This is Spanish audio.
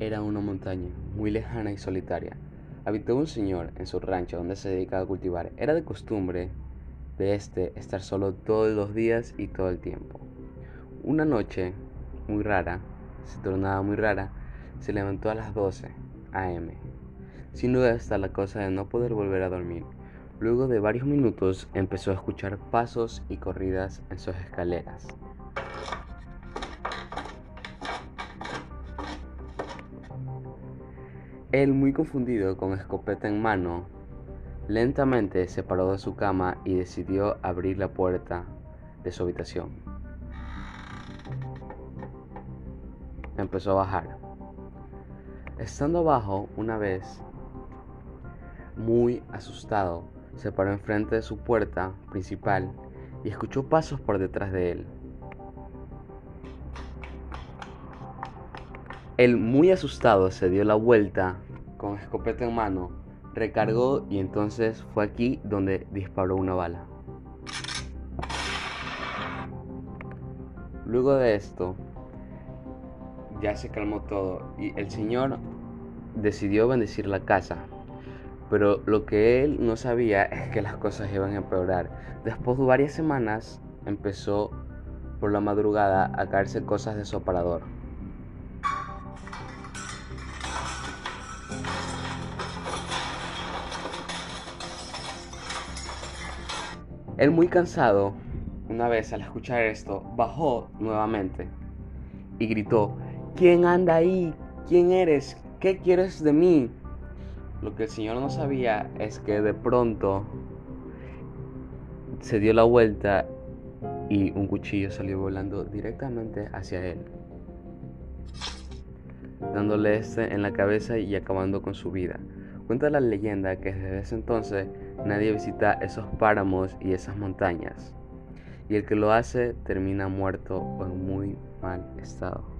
era una montaña muy lejana y solitaria. Habitaba un señor en su rancho donde se dedicaba a cultivar. Era de costumbre de este estar solo todos los días y todo el tiempo. Una noche muy rara, se tornaba muy rara, se levantó a las 12 am. Sin duda está la cosa de no poder volver a dormir. Luego de varios minutos empezó a escuchar pasos y corridas en sus escaleras. Él, muy confundido, con escopeta en mano, lentamente se paró de su cama y decidió abrir la puerta de su habitación. Empezó a bajar. Estando abajo, una vez, muy asustado, se paró enfrente de su puerta principal y escuchó pasos por detrás de él. Él, muy asustado, se dio la vuelta con escopeta en mano, recargó y entonces fue aquí donde disparó una bala. Luego de esto, ya se calmó todo y el Señor decidió bendecir la casa. Pero lo que él no sabía es que las cosas iban a empeorar. Después de varias semanas empezó por la madrugada a caerse cosas de su aparador. Él muy cansado, una vez al escuchar esto, bajó nuevamente y gritó, ¿quién anda ahí? ¿Quién eres? ¿Qué quieres de mí? Lo que el Señor no sabía es que de pronto se dio la vuelta y un cuchillo salió volando directamente hacia él, dándole este en la cabeza y acabando con su vida. Cuenta la leyenda que desde ese entonces nadie visita esos páramos y esas montañas, y el que lo hace termina muerto o en muy mal estado.